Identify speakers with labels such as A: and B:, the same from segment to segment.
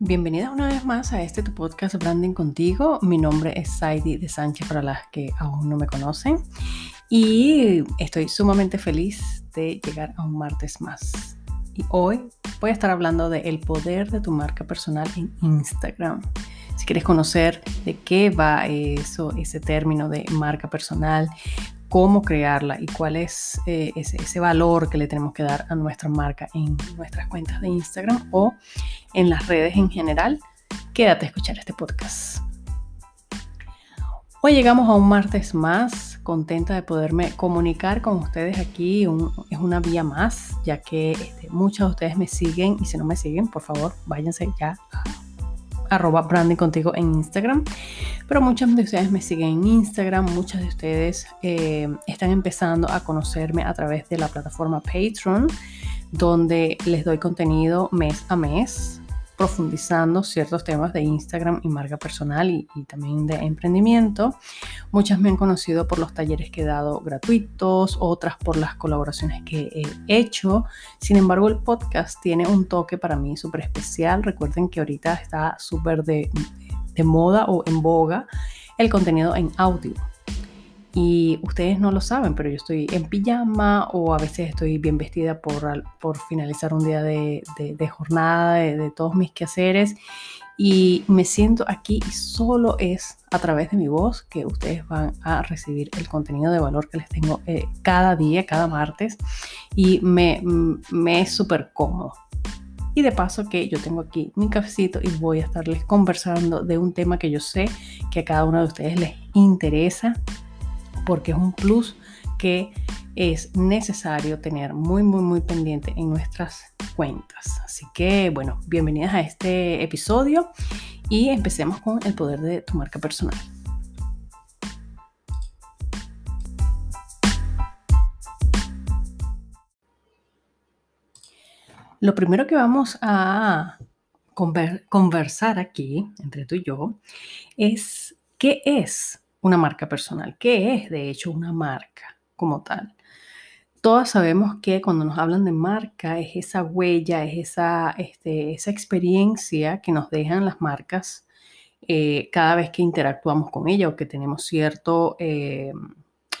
A: Bienvenida una vez más a este tu podcast Branding contigo. Mi nombre es Saidi de Sánchez para las que aún no me conocen y estoy sumamente feliz de llegar a un martes más. Y hoy voy a estar hablando del el poder de tu marca personal en Instagram. Si quieres conocer de qué va eso, ese término de marca personal, cómo crearla y cuál es eh, ese, valor que le tenemos que dar a nuestra marca en nuestras cuentas de Instagram o en las redes en general, quédate a escuchar este podcast. Hoy llegamos a un martes más, contenta de poderme comunicar con ustedes aquí. es una vía más, ya que este, muchos de ustedes me siguen y si no me siguen, por favor, váyanse ya a arroba branding contigo en Instagram. Pero muchos de ustedes me siguen en Instagram, muchos de ustedes eh, están empezando a conocerme a través de la plataforma Patreon, donde les doy contenido mes a mes profundizando ciertos temas de Instagram y marca personal y, también de emprendimiento. Muchas me han conocido por los talleres que he dado gratuitos, otras por las colaboraciones que he hecho. Sin embargo, el podcast tiene un toque para mí súper especial. Recuerden que ahorita está súper de, de moda o en boga el contenido en audio. Y ustedes no lo saben, pero yo estoy en pijama o a veces estoy bien vestida por, por finalizar un día de, de, jornada, de, todos mis quehaceres. Y me siento aquí y solo es a través de mi voz que ustedes van a recibir el contenido de valor que les tengo eh, cada día, cada martes. Y me, me es súper cómodo. Y de paso que yo tengo aquí mi cafecito y voy a estarles conversando de un tema que yo sé que a cada uno de ustedes les interesa porque es un plus que es necesario tener muy, muy, muy pendiente en nuestras cuentas. Así que, bueno, bienvenidas a este episodio y empecemos con el poder de tu marca personal. Lo primero que vamos a conversar aquí, entre tú y yo, es qué es una marca personal. ¿Qué es, de hecho, una marca como tal? Todas sabemos que cuando nos hablan de marca es esa huella, es esa, este, esa experiencia que nos dejan las marcas eh, cada vez que interactuamos con ella o que tenemos cierto eh,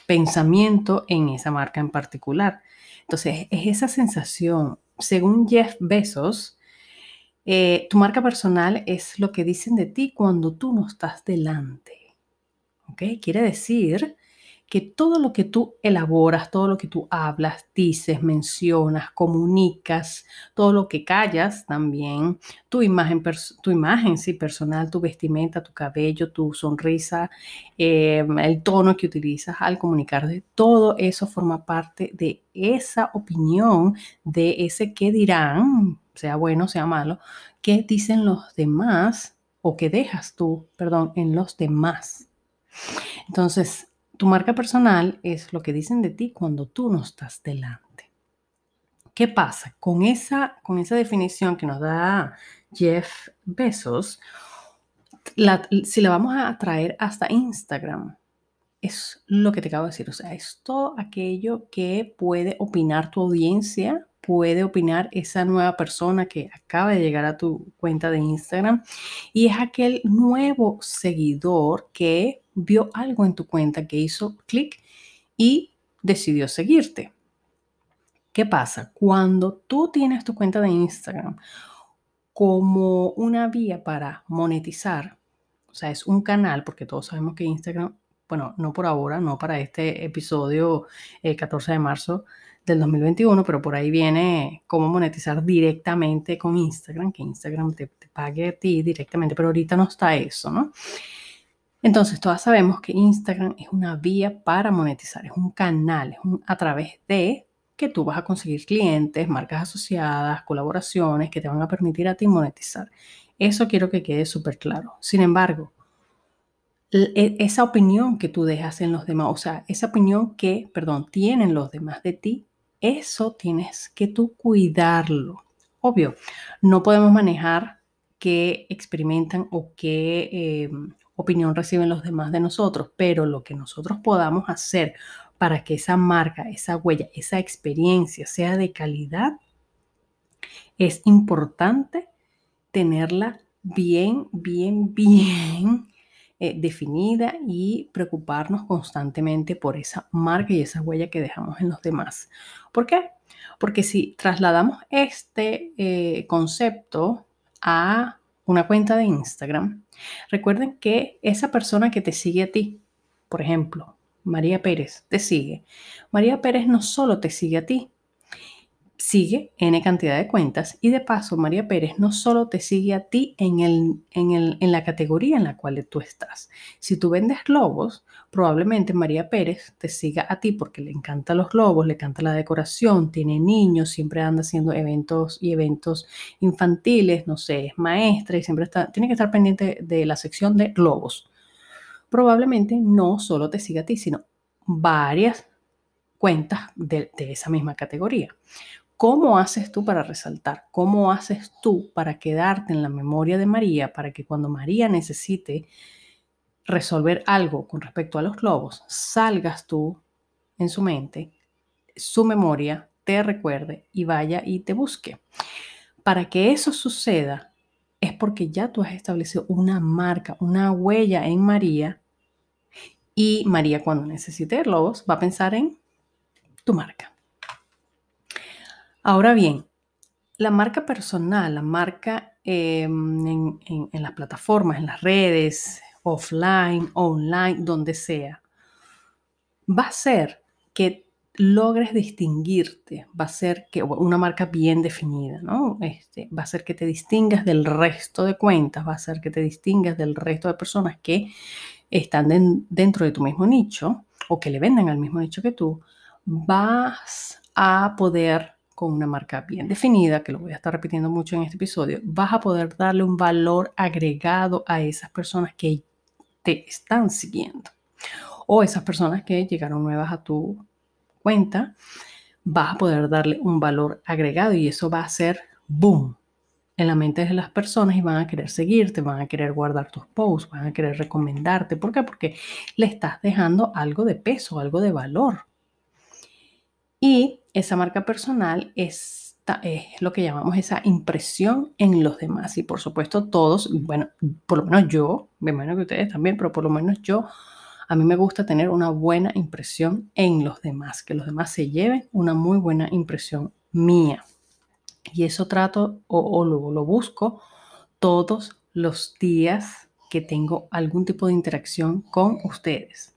A: pensamiento en esa marca en particular. Entonces, es esa sensación. Según Jeff Bezos, eh, tu marca personal es lo que dicen de ti cuando tú no estás delante. Quiere decir que todo lo que tú elaboras, todo lo que tú hablas, dices, mencionas, comunicas, todo lo que callas también, tu imagen, tu imagen sí, personal, tu vestimenta, tu cabello, tu sonrisa, em, el tono que utilizas al comunicar, todo eso forma parte de esa opinión, de ese qué dirán, sea bueno, sea malo, qué dicen los demás o qué dejas tú, perdón, en los demás. Entonces, tu marca personal es lo que dicen de ti cuando tú no estás delante. ¿Qué pasa? Con esa, con esa definición que nos da Jeff Bezos, si la vamos a traer hasta Instagram, es lo que te acabo de decir. O sea, es todo aquello que puede opinar tu audiencia, puede opinar esa nueva persona que acaba de llegar a tu cuenta de Instagram y es aquel nuevo seguidor que vio algo en tu cuenta que hizo clic y decidió seguirte. ¿Qué pasa? Cuando tú tienes tu cuenta de Instagram como una vía para monetizar, o sea, es un canal, porque todos sabemos que Instagram, bueno, no por ahora, no para este episodio 14 eh, de marzo del 2021, pero por ahí viene cómo monetizar directamente con Instagram, que Instagram te, te pague a ti directamente, pero ahorita no está eso, ¿no? Entonces, todas sabemos que Instagram es una vía para monetizar, es un canal, es a través de que tú vas a conseguir clientes, marcas asociadas, colaboraciones que te van a permitir a ti monetizar. Eso quiero que quede súper claro. Sin embargo, e, esa opinión que tú dejas en los demás, o sea, esa opinión que, perdón, tienen los demás de ti, eso tienes que tú cuidarlo. Obvio, no podemos manejar qué experimentan o qué em, opinión reciben los demás de nosotros, pero lo que nosotros podamos hacer para que esa marca, esa huella, esa experiencia sea de calidad, es importante tenerla bien, bien, bien eh, definida y preocuparnos constantemente por esa marca y esa huella que dejamos en los demás. ¿Por qué? Porque si trasladamos este eh, concepto a una cuenta de Instagram, recuerden que esa persona que te sigue a ti, por ejemplo, María Pérez, te sigue. María Pérez no solo te sigue a ti, sigue N cantidad de cuentas y de paso María Pérez no solo te sigue a ti en, el, en, el, en la categoría en la cual tú estás. Si tú vendes globos, probablemente María Pérez te siga a ti porque le encantan los globos, le encanta la decoración, tiene niños, siempre anda haciendo eventos y eventos infantiles, no sé, es maestra y siempre está, tiene que estar pendiente de la sección de globos. Probablemente no solo te siga a ti, sino varias cuentas de, de esa misma categoría. ¿Cómo haces tú para resaltar? ¿Cómo haces tú para quedarte en la memoria de María para que cuando María necesite resolver algo con respecto a los globos, salgas tú en su mente, su memoria, te recuerde y vaya y te busque? Para que eso suceda es porque ya tú has establecido una marca, una huella en María y María cuando necesite globos va a pensar en tu marca. Ahora bien, la marca personal, la marca em, en, las plataformas, en las redes, offline, online, donde sea, va a ser que logres distinguirte, va a ser que una marca bien definida, ¿no? Este, va a ser que te distingas del resto de cuentas, va a ser que te distingas del resto de personas que están dentro de tu mismo nicho o que le venden al mismo nicho que tú, vas a poder con una marca bien definida, que lo voy a estar repitiendo mucho en este episodio, vas a poder darle un valor agregado a esas personas que te están siguiendo o esas personas que llegaron nuevas a tu cuenta, vas a poder darle un valor agregado y eso va a ser boom en la mente de las personas y van a querer seguirte, van a querer guardar tus posts, van a querer recomendarte. ¿Por qué? Porque le estás dejando algo de peso, algo de valor. Y esa marca personal es, es lo que llamamos esa impresión en los demás. Y por supuesto todos, bueno, por lo menos yo, me imagino que ustedes también, pero por lo menos yo, a mí me gusta tener una buena impresión en los demás, que los demás se lleven una muy buena impresión mía. Y eso trato o, lo busco todos los días que tengo algún tipo de interacción con ustedes.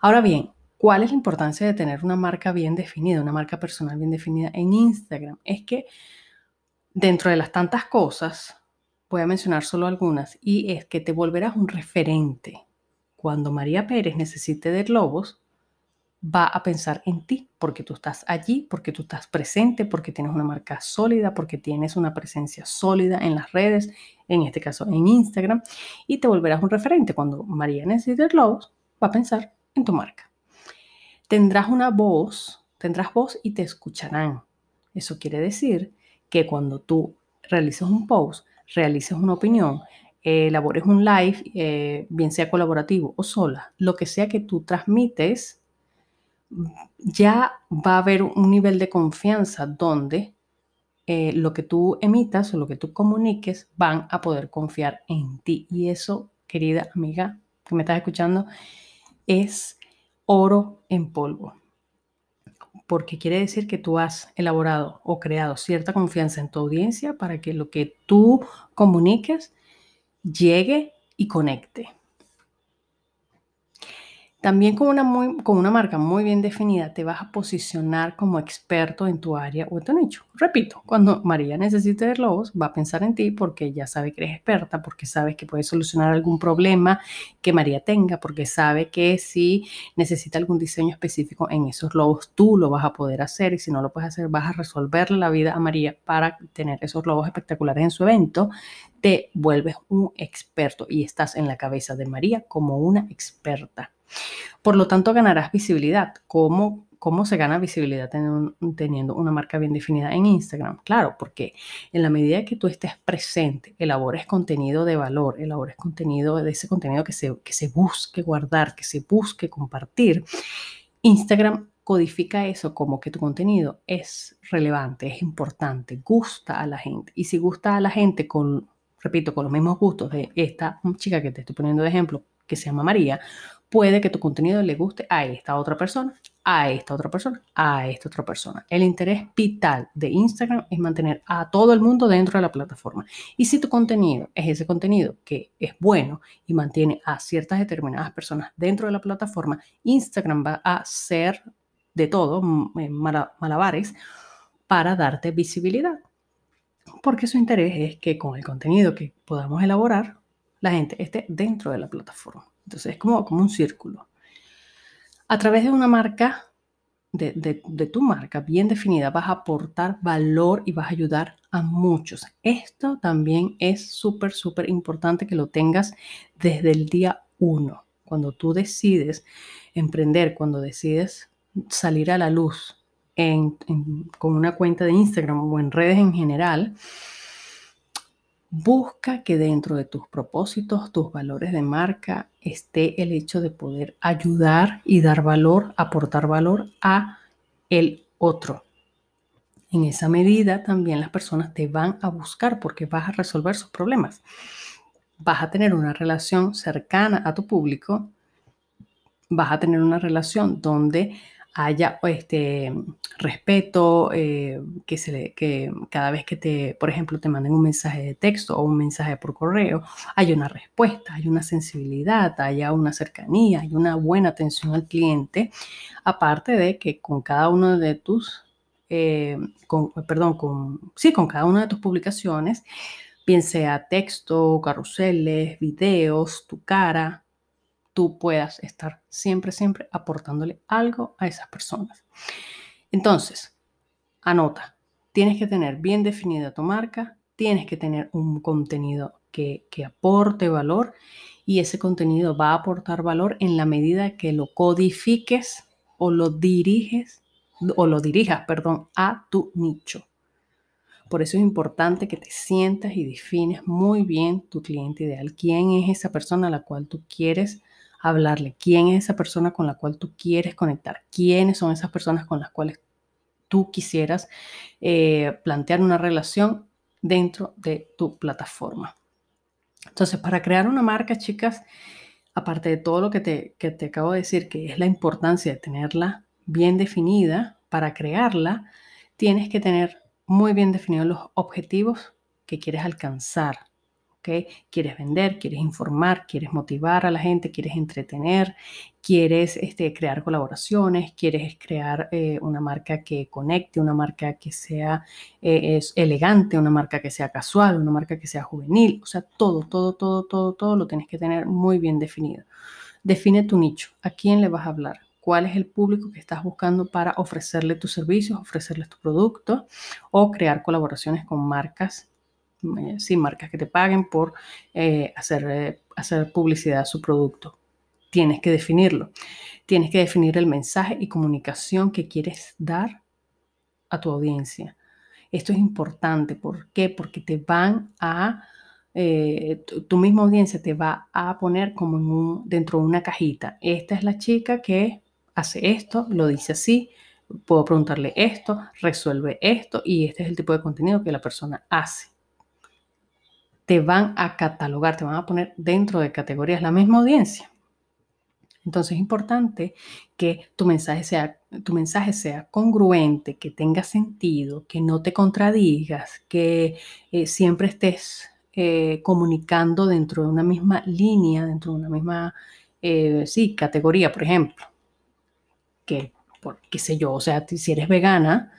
A: Ahora bien, ¿Cuál es la importancia de tener una marca bien definida, una marca personal bien definida en Instagram? Es que dentro de las tantas cosas, voy a mencionar solo algunas, y es que te volverás un referente. Cuando María Pérez necesite de globos, va a pensar en ti, porque tú estás allí, porque tú estás presente, porque tienes una marca sólida, porque tienes una presencia sólida en las redes, en este caso en Instagram, y te volverás un referente. Cuando María necesite globos, va a pensar en tu marca tendrás una voz, tendrás voz y te escucharán. Eso quiere decir que cuando tú realices un post, realices una opinión, elabores un live, eh, bien sea colaborativo o sola, lo que sea que tú transmites, ya va a haber un nivel de confianza donde eh, lo que tú emitas o lo que tú comuniques van a poder confiar en ti. Y eso, querida amiga que me estás escuchando, es oro en polvo. Porque quiere decir que tú has elaborado o creado cierta confianza en tu audiencia para que lo que tú comuniques llegue y conecte. También con una, muy, con una marca muy bien definida te vas a posicionar como experto en tu área o en tu nicho. Repito, cuando María necesite globos, va a pensar en ti porque ya sabe que eres experta, porque sabe que puedes solucionar algún problema que María tenga, porque sabe que si necesita algún diseño específico en esos globos, tú lo vas a poder hacer y si no lo puedes hacer, vas a resolverle la vida a María para tener esos globos espectaculares en su evento. Te vuelves un experto y estás en la cabeza de María como una experta. Por lo tanto, ganarás visibilidad. ¿Cómo, cómo se gana visibilidad teniendo una marca bien definida en Instagram? Claro, porque en la medida que tú estés presente, elabores contenido de valor, elabores contenido de ese contenido que se, que se busque guardar, que se busque compartir, Instagram codifica eso como que tu contenido es relevante, es importante, gusta a la gente. Y si gusta a la gente con repito, con los mismos gustos de esta chica que te estoy poniendo de ejemplo, que se llama María, puede que tu contenido le guste a esta otra persona, a esta otra persona, a esta otra persona. El interés vital de Instagram es mantener a todo el mundo dentro de la plataforma. Y si tu contenido es ese contenido que es bueno y mantiene a ciertas determinadas personas dentro de la plataforma, Instagram va a ser de todo, malabares, para darte visibilidad. Porque su interés es que con el contenido que podamos elaborar, la gente esté dentro de la plataforma. Entonces es como, como un círculo. A través de una marca, de, de, tu marca bien definida, vas a aportar valor y vas a ayudar a muchos. Esto también es súper, súper importante que lo tengas desde el día uno. Cuando tú decides emprender, cuando decides salir a la luz con una cuenta de Instagram o en redes en general, Busca que dentro de tus propósitos, tus valores de marca, esté el hecho de poder ayudar y dar valor, aportar valor a el otro. En esa medida también las personas te van a buscar porque vas a resolver sus problemas. Vas a tener una relación cercana a tu público, vas a tener una relación donde haya este respeto, eh, que, se que cada vez que te, por ejemplo, te manden un mensaje de texto o un mensaje por correo, hay una respuesta, hay una sensibilidad, haya una cercanía, hay una buena atención al cliente, aparte de que con cada uno de tus, eh, perdón, con, sí, con cada una de tus publicaciones, bien sea texto, carruseles, videos, tu cara, tú puedas estar siempre, siempre aportándole algo a esas personas. Entonces, anota, tienes que tener bien definida tu marca, tienes que tener un contenido que, que aporte valor y ese contenido va a aportar valor en la medida que lo codifiques o lo diriges o lo dirijas, perdón, a tu nicho. Por eso es importante que te sientas y defines muy bien tu cliente ideal. ¿Quién es esa persona a la cual tú quieres hablarle, quién es esa persona con la cual tú quieres conectar, quiénes son esas personas con las cuales tú quisieras eh, plantear una relación dentro de tu plataforma. Entonces, para crear una marca, chicas, aparte de todo lo que te, que te acabo de decir, que es la importancia de tenerla bien definida, para crearla, tienes que tener muy bien definidos los objetivos que quieres alcanzar Quieres vender, quieres informar, quieres motivar a la gente, quieres entretener, quieres este, crear colaboraciones, quieres crear eh, una marca que conecte, una marca que sea eh, elegante, una marca que sea casual, una marca que sea juvenil, o sea, todo, todo, todo, todo, todo lo tienes que tener muy bien definido. Define tu nicho, a quién le vas a hablar, cuál es el público que estás buscando para ofrecerle tus servicios, ofrecerles tu producto o crear colaboraciones con marcas sí, marcas que te paguen por eh, hacer, eh, hacer publicidad a su producto. Tienes que definirlo. Tienes que definir el mensaje y comunicación que quieres dar a tu audiencia. Esto es importante. ¿Por qué? Porque te van a, tu, misma audiencia te va a poner como un, dentro de una cajita. Esta es la chica que hace esto, lo dice así, puedo preguntarle esto, resuelve esto y este es el tipo de contenido que la persona hace te van a catalogar, te van a poner dentro de categorías la misma audiencia. Entonces es importante que tu mensaje sea, tu mensaje sea congruente, que tenga sentido, que no te contradigas, que eh, siempre estés eh, comunicando dentro de una misma línea, dentro de una misma, eh, sí, categoría, por ejemplo. Que, por, qué sé yo, o sea, si eres vegana,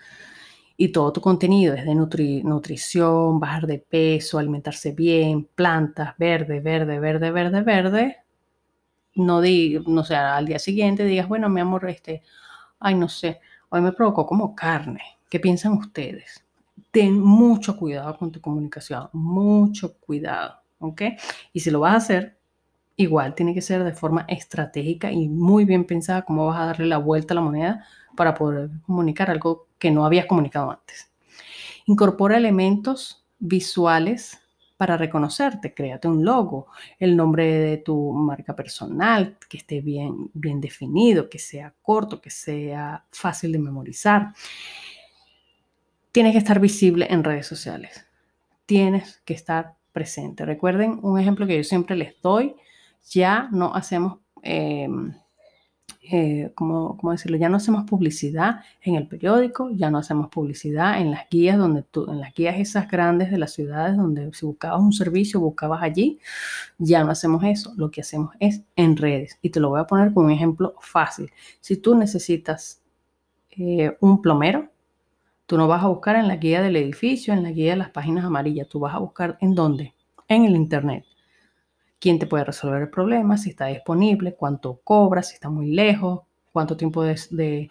A: y todo tu contenido es de nutrición, bajar de peso, alimentarse bien, plantas, verde, verde, verde, verde, verde, no, di, no sé, al día siguiente digas, bueno, mi amor, este, ay, no sé, hoy me provocó como carne. ¿Qué piensan ustedes? Ten mucho cuidado con tu comunicación, mucho cuidado, ¿ok? Y si lo vas a hacer, igual tiene que ser de forma estratégica y muy bien pensada cómo vas a darle la vuelta a la moneda para poder comunicar algo que no habías comunicado antes. Incorpora elementos visuales para reconocerte. Créate un logo, el nombre de tu marca personal, que esté bien, bien definido, que sea corto, que sea fácil de memorizar. Tienes que estar visible en redes sociales. Tienes que estar presente. Recuerden un ejemplo que yo siempre les doy, ya no hacemos... Em, eh, ¿cómo, decirlo? Ya no hacemos publicidad en el periódico, ya no hacemos publicidad en las guías donde tú, en las guías esas grandes de las ciudades donde si buscabas un servicio, buscabas allí, ya no hacemos eso. Lo que hacemos es en redes. Y te lo voy a poner con un ejemplo fácil. Si tú necesitas eh, un plomero, tú no vas a buscar en la guía del edificio, en la guía de las páginas amarillas, tú vas a buscar en dónde, en el internet quién te puede resolver el problema, si está disponible, cuánto cobra, si está muy lejos, cuánto tiempo de,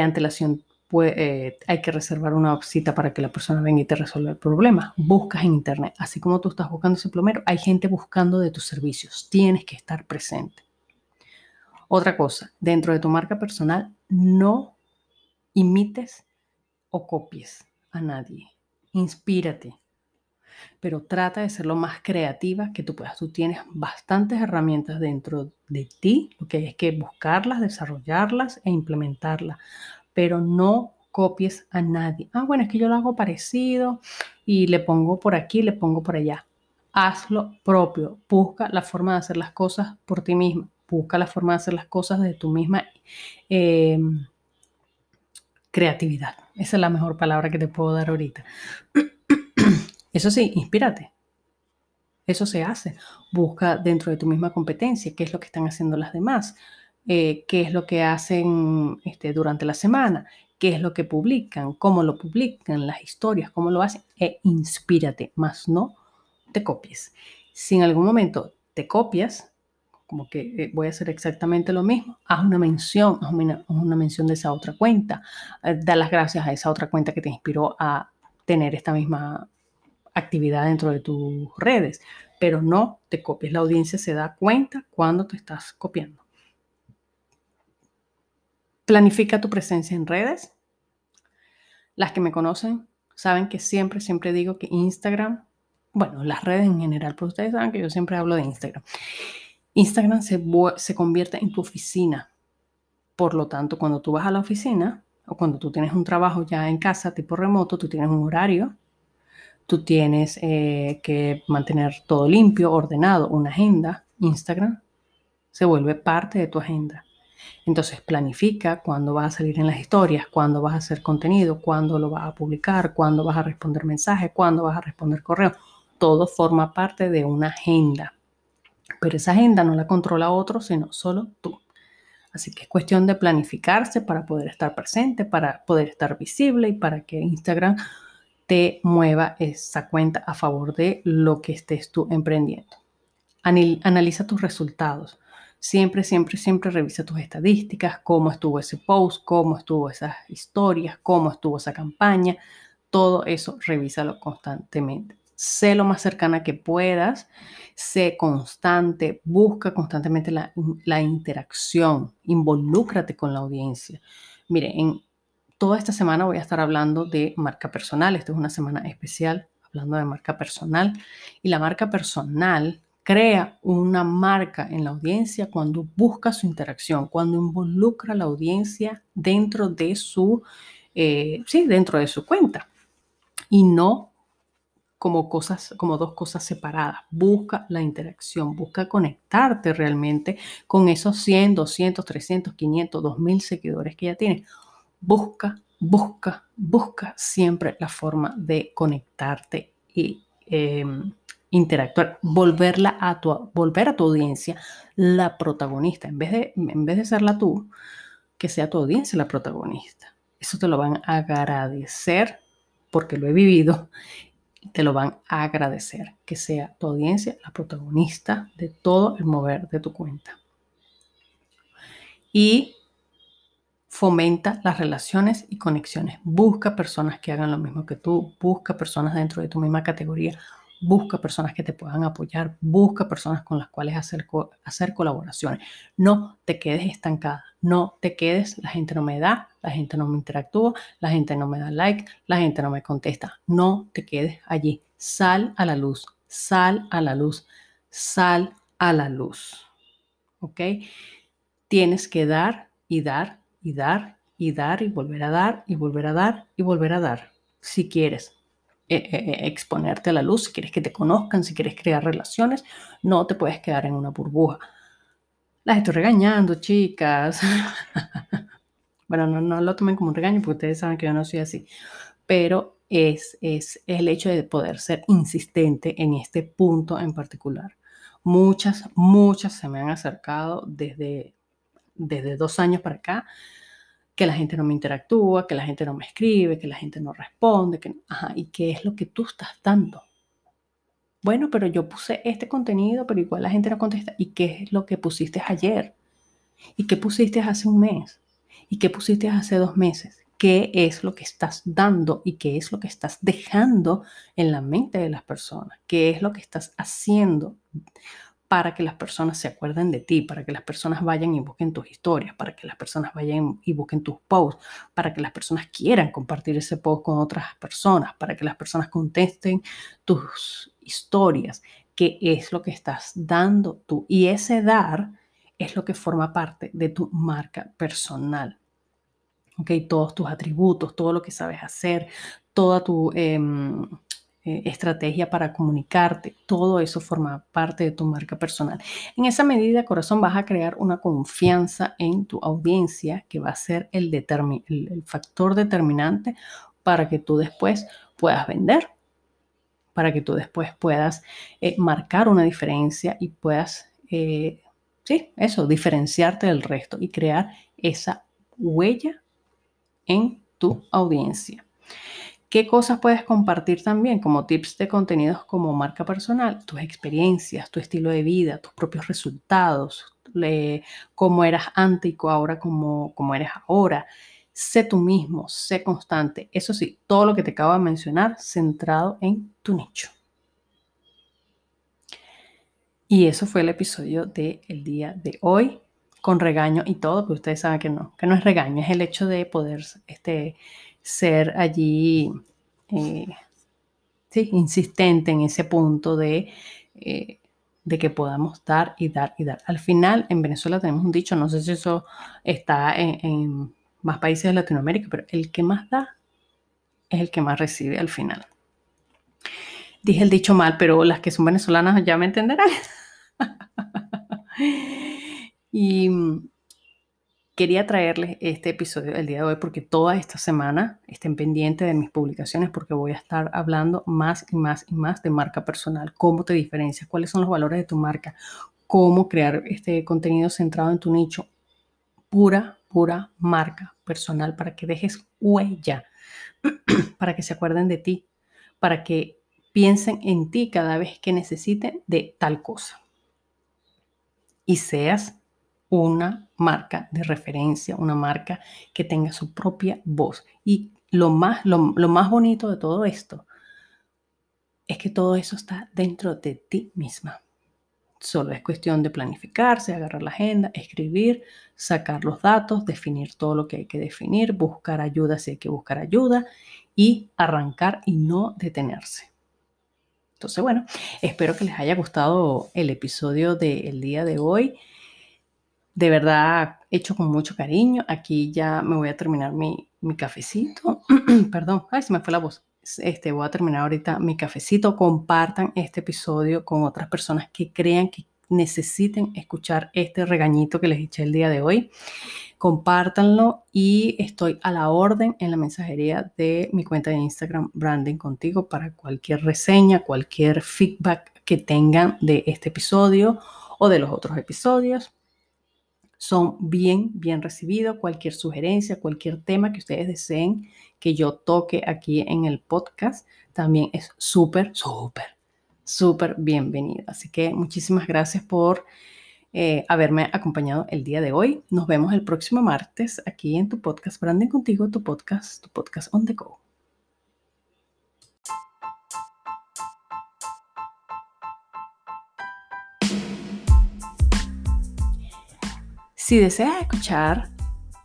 A: antelación eh, hay que reservar una cita para que la persona venga y te resuelva el problema. Buscas en internet. Así como tú estás buscando ese plomero, hay gente buscando de tus servicios. Tienes que estar presente. Otra cosa, dentro de tu marca personal, no imites o copies a nadie. Inspírate pero trata de ser lo más creativa que tú puedas. Tú tienes bastantes herramientas dentro de ti, lo que es que buscarlas, desarrollarlas e implementarlas, pero no copies a nadie. Ah, bueno, es que yo lo hago parecido y le pongo por aquí, le pongo por allá. Hazlo propio, busca la forma de hacer las cosas por ti misma, busca la forma de hacer las cosas de tu misma em, creatividad. Esa es la mejor palabra que te puedo dar ahorita. Eso sí, inspírate. Eso se hace. Busca dentro de tu misma competencia qué es lo que están haciendo las demás, eh, qué es lo que hacen este, durante la semana, qué es lo que publican, cómo lo publican, las historias, cómo lo hacen, e inspírate, más no te copies. Si en algún momento te copias, como que eh, voy a hacer exactamente lo mismo, haz una mención, haz una, mención de esa otra cuenta, eh, da las gracias a esa otra cuenta que te inspiró a tener esta misma actividad dentro de tus redes, pero no te copies. La audiencia se da cuenta cuando te estás copiando. Planifica tu presencia en redes. Las que me conocen saben que siempre, siempre digo que Instagram, bueno, las redes en general, pero ustedes saben que yo siempre hablo de Instagram. Instagram se, se convierte en tu oficina. Por lo tanto, cuando tú vas a la oficina o cuando tú tienes un trabajo ya en casa, tipo remoto, tú tienes un horario tú tienes eh, que mantener todo limpio, ordenado, una agenda. Instagram se vuelve parte de tu agenda. Entonces planifica cuándo vas a salir en las historias, cuándo vas a hacer contenido, cuándo lo vas a publicar, cuándo vas a responder mensajes, cuándo vas a responder correo. Todo forma parte de una agenda. Pero esa agenda no la controla otro, sino solo tú. Así que es cuestión de planificarse para poder estar presente, para poder estar visible y para que Instagram te mueva esa cuenta a favor de lo que estés tú emprendiendo. Analiza tus resultados. Siempre, siempre, siempre revisa tus estadísticas, cómo estuvo ese post, cómo estuvo esas historias, cómo estuvo esa campaña. Todo eso revísalo constantemente. Sé lo más cercana que puedas, sé constante, busca constantemente la, interacción, involúcrate con la audiencia. Mire, en, Toda esta semana voy a estar hablando de marca personal. Esta es una semana especial hablando de marca personal. Y la marca personal crea una marca en la audiencia cuando busca su interacción, cuando involucra a la audiencia dentro de su, eh, sí, dentro de su cuenta. Y no como cosas, como dos cosas separadas. Busca la interacción, busca conectarte realmente con esos 100, 200, 300, 500, 2000 seguidores que ya tienes busca, busca, busca siempre la forma de conectarte y em, interactuar, volverla a tu, volver a tu audiencia la protagonista, en vez, de, en vez de serla tú, que sea tu audiencia la protagonista. Eso te lo van a agradecer porque lo he vivido, te lo van a agradecer, que sea tu audiencia la protagonista de todo el mover de tu cuenta. Y fomenta las relaciones y conexiones. Busca personas que hagan lo mismo que tú, busca personas dentro de tu misma categoría, busca personas que te puedan apoyar, busca personas con las cuales hacer, hacer colaboraciones. No te quedes estancada, no te quedes, la gente no me da, la gente no me interactúa, la gente no me da like, la gente no me contesta. No te quedes allí. Sal a la luz, sal a la luz, sal a la luz. ¿Ok? Tienes que dar y dar dar y dar y volver a dar y volver a dar y volver a dar, si quieres eh, eh, exponerte a la luz, si quieres que te conozcan, si quieres crear relaciones, no te puedes quedar en una burbuja. Las estoy regañando, chicas. bueno, no, no lo tomen como un regaño porque ustedes saben que yo no soy así, pero es, es el hecho de poder ser insistente en este punto en particular. Muchas, muchas se me han acercado desde, desde dos años para acá que la gente no me interactúa, que la gente no me escribe, que la gente no responde, que, ajá, ¿y qué es lo que tú estás dando? Bueno, pero yo puse este contenido, pero igual la gente no contesta. ¿Y qué es lo que pusiste ayer? ¿Y qué pusiste hace un mes? ¿Y qué pusiste hace dos meses? ¿Qué es lo que estás dando y qué es lo que estás dejando en la mente de las personas? ¿Qué es lo que estás haciendo? Para que las personas se acuerden de ti, para que las personas vayan y busquen tus historias, para que las personas vayan y busquen tus posts, para que las personas quieran compartir ese post con otras personas, para que las personas contesten tus historias, qué es lo que estás dando tú. Y ese dar es lo que forma parte de tu marca personal. Todos tus atributos, todo lo que sabes hacer, toda tu... Em, eh, estrategia para comunicarte, todo eso forma parte de tu marca personal. En esa medida, corazón, vas a crear una confianza en tu audiencia que va a ser el, el, factor determinante para que tú después puedas vender, para que tú después puedas eh, marcar una diferencia y puedas, eh, sí, eso, diferenciarte del resto y crear esa huella en tu audiencia. ¿Qué cosas puedes compartir también como tips de contenidos como marca personal? Tus experiencias, tu estilo de vida, tus propios resultados, cómo eras antes y ahora como, como eres ahora. Sé tú mismo, sé constante. Eso sí, todo lo que te acabo de mencionar centrado en tu nicho. Y eso fue el episodio del día de hoy, con regaño y todo, pero ustedes saben que no, que no es regaño, es el hecho de poder este, ser allí, eh, sí, insistente en ese punto de, eh, de que podamos dar y dar y dar. Al final, en Venezuela tenemos un dicho, no sé si eso está en, más países de Latinoamérica, pero el que más da es el que más recibe al final. Dije el dicho mal, pero las que son venezolanas ya me entenderán. y Quería traerles este episodio el día de hoy porque toda esta semana estén pendientes de mis publicaciones porque voy a estar hablando más y más y más de marca personal, cómo te diferencias, cuáles son los valores de tu marca, cómo crear este contenido centrado en tu nicho, pura, pura marca personal para que dejes huella, para que se acuerden de ti, para que piensen en ti cada vez que necesiten de tal cosa. Y seas una marca de referencia, una marca que tenga su propia voz. Y lo más, lo, más bonito de todo esto es que todo eso está dentro de ti misma. Solo es cuestión de planificarse, agarrar la agenda, escribir, sacar los datos, definir todo lo que hay que definir, buscar ayuda si hay que buscar ayuda y arrancar y no detenerse. Entonces, bueno, espero que les haya gustado el episodio del día de hoy de verdad hecho con mucho cariño. Aquí ya me voy a terminar mi, cafecito. Perdón, ay, se me fue la voz. Este, voy a terminar ahorita mi cafecito. Compartan este episodio con otras personas que crean que necesiten escuchar este regañito que les eché el día de hoy. Compártanlo y estoy a la orden en la mensajería de mi cuenta de Instagram Branding Contigo para cualquier reseña, cualquier feedback que tengan de este episodio o de los otros episodios son bien, bien recibidos. Cualquier sugerencia, cualquier tema que ustedes deseen que yo toque aquí en el podcast, también es súper, súper, súper bienvenido. Así que muchísimas gracias por eh, haberme acompañado el día de hoy. Nos vemos el próximo martes aquí en tu podcast Branding Contigo, tu podcast, tu podcast on the go. Si deseas escuchar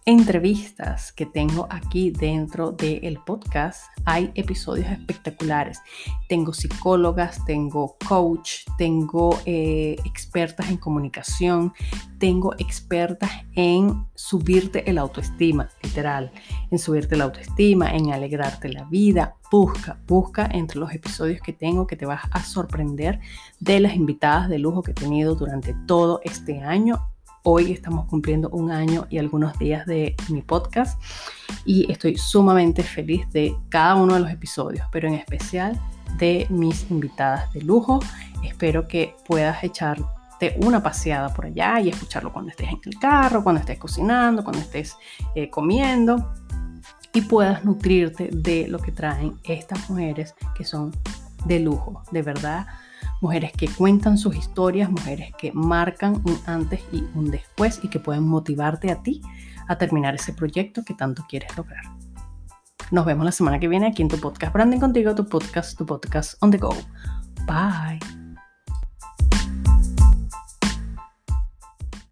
A: entrevistas que tengo aquí dentro del podcast. Hay episodios espectaculares. Tengo psicólogas, tengo coach, tengo eh, expertas en comunicación, tengo expertas en subirte el autoestima, literal, en subirte la autoestima, en alegrarte la vida. Busca, busca entre los episodios que tengo que te vas a sorprender de las invitadas de lujo que he tenido durante todo este año Hoy estamos cumpliendo un año y algunos días de mi podcast y estoy sumamente feliz de cada uno de los episodios, pero en especial de mis invitadas de lujo. Espero que puedas echarte una paseada por allá y escucharlo cuando estés en el carro, cuando estés cocinando, cuando estés eh, comiendo y puedas nutrirte de lo que traen estas mujeres que son de lujo, de verdad mujeres que cuentan sus historias, mujeres que marcan un antes y un después y que pueden motivarte a ti a terminar ese proyecto que tanto quieres lograr. Nos vemos la semana que viene aquí en tu podcast Branding Contigo, tu podcast, tu podcast on the go. Bye.